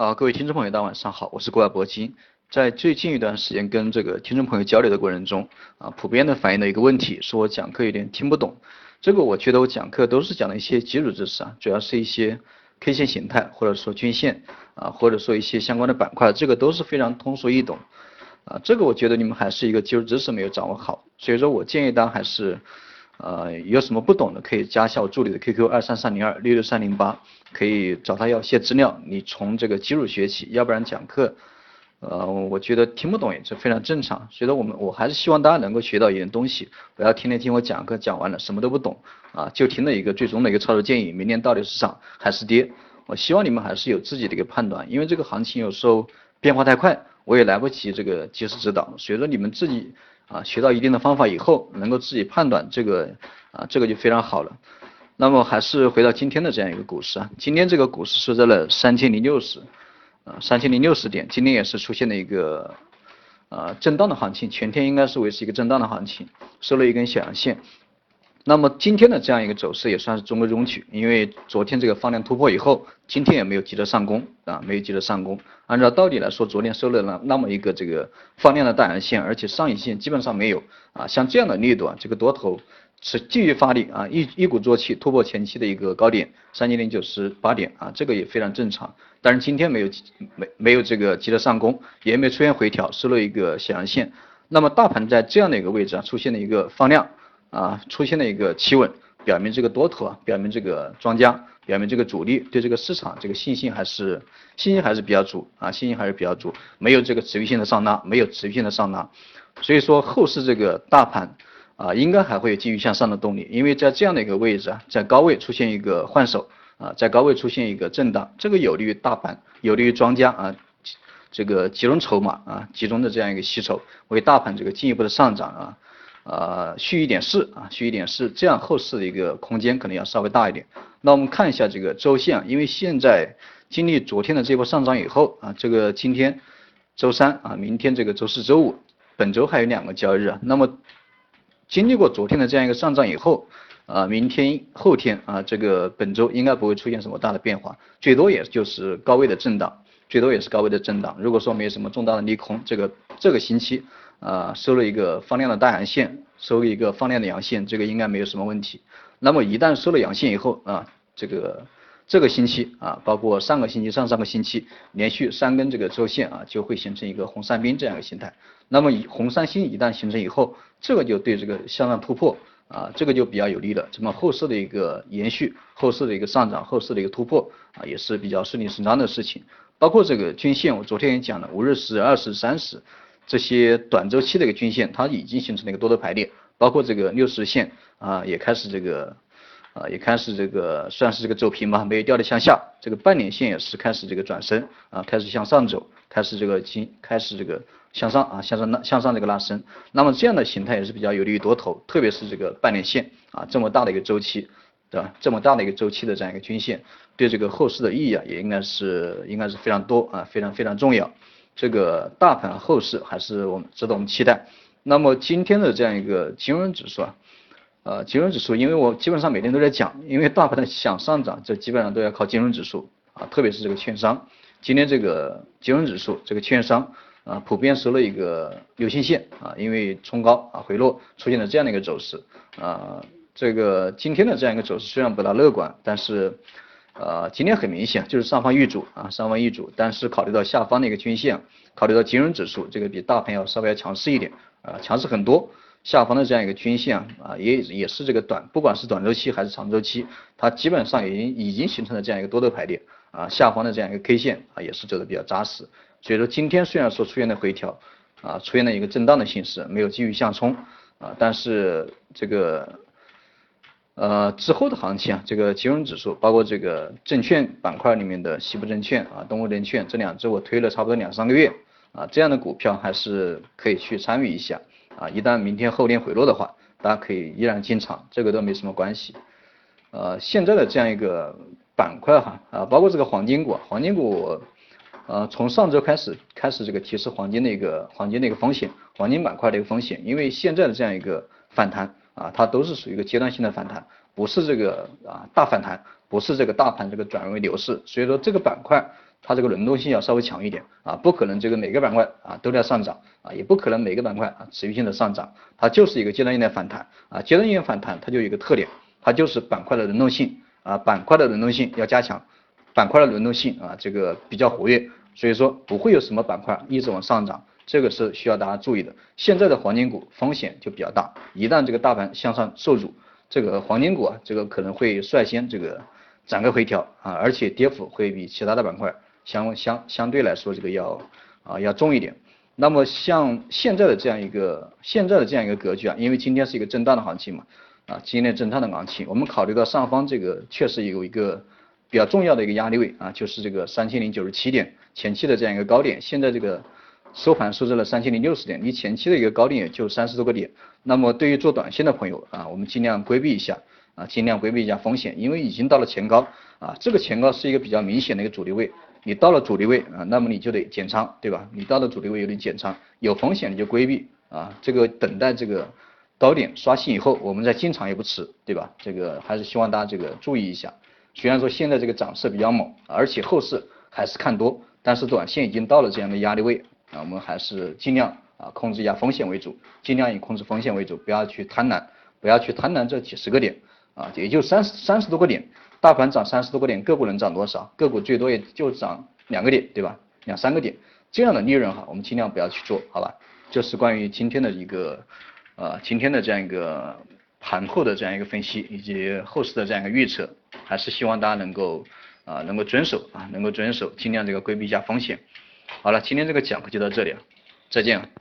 啊，各位听众朋友，大家晚上好，我是国外铂金。在最近一段时间跟这个听众朋友交流的过程中，啊，普遍的反映的一个问题，是我讲课有点听不懂。这个我觉得我讲课都是讲的一些基础知识啊，主要是一些 K 线形态，或者说均线啊，或者说一些相关的板块，这个都是非常通俗易懂。啊，这个我觉得你们还是一个基础知识没有掌握好，所以说我建议大家还是。呃，有什么不懂的可以加一下我助理的 QQ 二三三零二六六三零八，可以找他要些资料。你从这个基础学起，要不然讲课，呃，我觉得听不懂也是非常正常。所以说我们我还是希望大家能够学到一点东西，不要天天听我讲课讲完了什么都不懂啊，就听了一个最终的一个操作建议，明天到底是涨还是跌？我希望你们还是有自己的一个判断，因为这个行情有时候变化太快，我也来不及这个及时指导。所以说你们自己。啊，学到一定的方法以后，能够自己判断这个啊，这个就非常好了。那么还是回到今天的这样一个股市啊，今天这个股市收在了三千零六十，啊，三千零六十点，今天也是出现了一个呃震荡的行情，全天应该是维持一个震荡的行情，收了一根小阳线。那么今天的这样一个走势也算是中规中矩，因为昨天这个放量突破以后，今天也没有急着上攻啊，没有急着上攻。按照道理来说，昨天收了那那么一个这个放量的大阳线，而且上影线基本上没有啊，像这样的力度啊，这个多头是继续发力啊，一一鼓作气突破前期的一个高点三千零九十八点啊，这个也非常正常。但是今天没有没没有这个急着上攻，也没出现回调，收了一个小阳线。那么大盘在这样的一个位置啊，出现了一个放量。啊，出现了一个企稳，表明这个多头啊，表明这个庄家，表明这个主力对这个市场这个信心还是信心还是比较足啊，信心还是比较足，没有这个持续性的上拉，没有持续性的上拉，所以说后市这个大盘啊，应该还会继续向上的动力，因为在这样的一个位置啊，在高位出现一个换手啊，在高位出现一个震荡，这个有利于大盘，有利于庄家啊，这个集中筹码啊，集中的这样一个吸筹，为大盘这个进一步的上涨啊。呃，续一点势啊，续一点势，这样后市的一个空间可能要稍微大一点。那我们看一下这个周线，因为现在经历昨天的这波上涨以后啊，这个今天周三啊，明天这个周四周五，本周还有两个交易日啊。那么经历过昨天的这样一个上涨以后啊，明天后天啊，这个本周应该不会出现什么大的变化，最多也就是高位的震荡，最多也是高位的震荡。如果说没有什么重大的利空，这个这个星期。啊，收了一个放量的大阳线，收了一个放量的阳线，这个应该没有什么问题。那么一旦收了阳线以后啊，这个这个星期啊，包括上个星期、上上个星期，连续三根这个周线啊，就会形成一个红三兵这样一个形态。那么以红三星一旦形成以后，这个就对这个向上突破啊，这个就比较有利了。这么后市的一个延续，后市的一个上涨，后市的一个突破啊，也是比较顺理成章的事情。包括这个均线，我昨天也讲了，五日十、二十、三十。这些短周期的一个均线，它已经形成了一个多头排列，包括这个六十线啊，也开始这个啊，也开始这个算是这个走平吧，没有掉的向下。这个半年线也是开始这个转身啊，开始向上走，开始这个进，开始这个向上啊，向上拉向上这个拉升。那么这样的形态也是比较有利于多头，特别是这个半年线啊，这么大的一个周期，对吧？这么大的一个周期的这样一个均线，对这个后市的意义啊，也应该是应该是非常多啊，非常非常重要。这个大盘后市还是我们值得我们期待。那么今天的这样一个金融指数啊，呃，金融指数，因为我基本上每天都在讲，因为大盘的想上涨，这基本上都要靠金融指数啊，特别是这个券商。今天这个金融指数，这个券商啊，普遍收了一个流星线啊，因为冲高啊回落，出现了这样的一个走势啊。这个今天的这样一个走势虽然不大乐观，但是。呃，今天很明显就是上方遇阻啊，上方遇阻，但是考虑到下方的一个均线，考虑到金融指数这个比大盘要稍微要强势一点啊，强势很多。下方的这样一个均线啊，也也是这个短，不管是短周期还是长周期，它基本上已经已经形成了这样一个多头排列啊，下方的这样一个 K 线啊，也是走的比较扎实。所以说今天虽然说出现了回调啊，出现了一个震荡的形式，没有继续向冲啊，但是这个。呃，之后的行情啊，这个金融指数，包括这个证券板块里面的西部证券啊、东吴证券这两只，我推了差不多两三个月啊，这样的股票还是可以去参与一下啊。一旦明天后天回落的话，大家可以依然进场，这个都没什么关系。呃，现在的这样一个板块哈啊，包括这个黄金股，黄金股呃从上周开始开始这个提示黄金的一个黄金的一个风险，黄金板块的一个风险，因为现在的这样一个反弹。啊，它都是属于一个阶段性的反弹，不是这个啊大反弹，不是这个大盘这个转为牛市，所以说这个板块它这个轮动性要稍微强一点啊，不可能这个每个板块啊都在上涨啊，也不可能每个板块啊持续性的上涨，它就是一个阶段性的反弹啊，阶段性反弹它就有一个特点，它就是板块的轮动性啊，板块的轮动性要加强，板块的轮动性啊这个比较活跃，所以说不会有什么板块一直往上涨，这个是需要大家注意的。现在的黄金股风险就比较大，一旦这个大盘向上受阻，这个黄金股啊这个可能会率先这个展开回调啊，而且跌幅会比其他的板块。相相相对来说，这个要啊要重一点。那么像现在的这样一个现在的这样一个格局啊，因为今天是一个震荡的行情嘛，啊今天震荡的行情，我们考虑到上方这个确实有一个比较重要的一个压力位啊，就是这个三千零九十七点前期的这样一个高点，现在这个收盘收在了三千零六十点，离前期的一个高点也就三十多个点。那么对于做短线的朋友啊，我们尽量规避一下啊，尽量规避一下风险，因为已经到了前高啊，这个前高是一个比较明显的一个阻力位。你到了阻力位啊，那么你就得减仓，对吧？你到了阻力位有点减仓，有风险你就规避啊。这个等待这个高点刷新以后，我们再进场也不迟，对吧？这个还是希望大家这个注意一下。虽然说现在这个涨势比较猛，而且后市还是看多，但是短线已经到了这样的压力位啊，我们还是尽量啊控制一下风险为主，尽量以控制风险为主，不要去贪婪，不要去贪婪这几十个点啊，也就三十三十多个点。大盘涨三十多个点，个股能涨多少？个股最多也就涨两个点，对吧？两三个点，这样的利润哈，我们尽量不要去做，好吧？这是关于今天的一个呃今天的这样一个盘后的这样一个分析，以及后市的这样一个预测，还是希望大家能够啊能够遵守啊能够遵守，尽量这个规避一下风险。好了，今天这个讲课就到这里了，再见。